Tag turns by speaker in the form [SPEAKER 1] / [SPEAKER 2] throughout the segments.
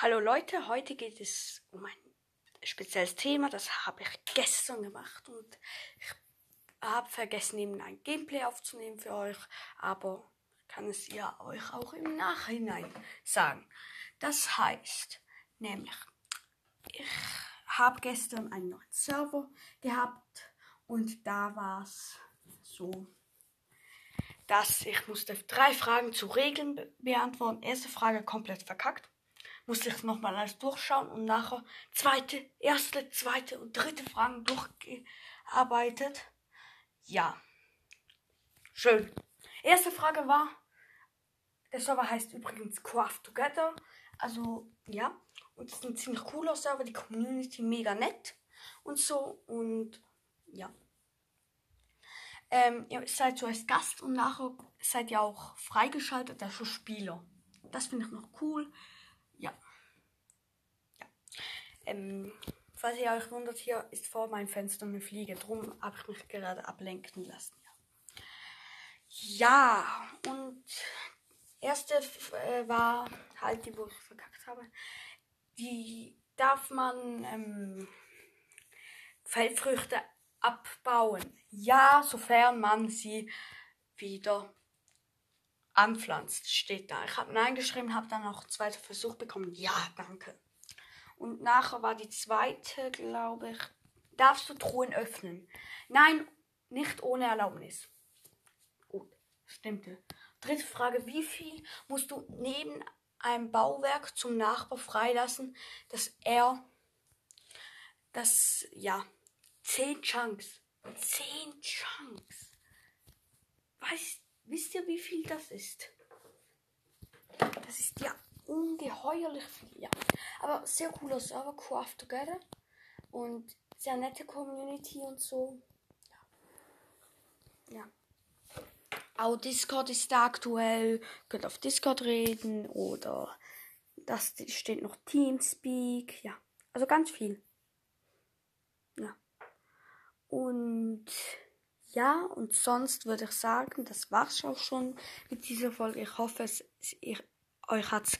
[SPEAKER 1] Hallo Leute, heute geht es um ein spezielles Thema, das habe ich gestern gemacht und ich habe vergessen, eben ein Gameplay aufzunehmen für euch, aber kann es ja euch auch im Nachhinein sagen. Das heißt, nämlich, ich habe gestern einen neuen Server gehabt und da war es so, dass ich musste drei Fragen zu Regeln be beantworten. Erste Frage komplett verkackt musste ich nochmal alles durchschauen und nachher zweite, erste, zweite und dritte Fragen durchgearbeitet. Ja. Schön. Erste Frage war, der Server heißt übrigens Craft Together. Also, ja. Und es ist ein ziemlich cooler Server, die Community mega nett und so. Und ja. Ähm, ihr seid zuerst Gast und nachher seid ihr auch freigeschaltet, also Spieler. Das finde ich noch cool. Ja. ja. Ähm, falls ihr euch wundert, hier ist vor meinem Fenster eine Fliege. Drum habe ich mich gerade ablenken lassen. Ja, ja und erste äh, war halt die, wo ich verkackt habe. Die darf man ähm, Feldfrüchte abbauen. Ja, sofern man sie wieder anpflanzt, steht da. Ich habe Nein geschrieben, habe dann auch zweiter Versuch bekommen. Ja, danke. Und nachher war die zweite, glaube ich, darfst du Truhen öffnen? Nein, nicht ohne Erlaubnis. Gut, stimmte. Dritte Frage, wie viel musst du neben einem Bauwerk zum Nachbar freilassen, dass er, das, ja, zehn Chunks, zehn Chunks. Weißt Wisst ihr, wie viel das ist? Das ist ja ungeheuerlich viel, ja. Aber sehr cooler Server, Craft Together. Und sehr nette Community und so. Ja. ja. Auch Discord ist da aktuell. Könnt auf Discord reden oder das steht noch Teamspeak. Ja. Also ganz viel. Ja. Und ja, und sonst würde ich sagen, das war's auch schon mit dieser Folge. Ich hoffe, es, ich, euch hat's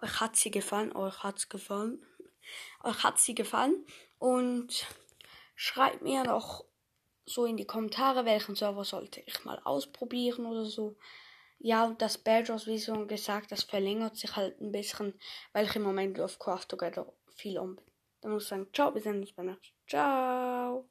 [SPEAKER 1] euch hat sie gefallen, euch hat's gefallen, euch hat sie gefallen und schreibt mir noch so in die Kommentare, welchen Server sollte ich mal ausprobieren oder so. Ja, und das Badgers, wie schon gesagt, das verlängert sich halt ein bisschen, weil ich im Moment auf Craft Together viel um bin. Dann muss ich sagen, ciao, sehen uns beim nächsten Ciao.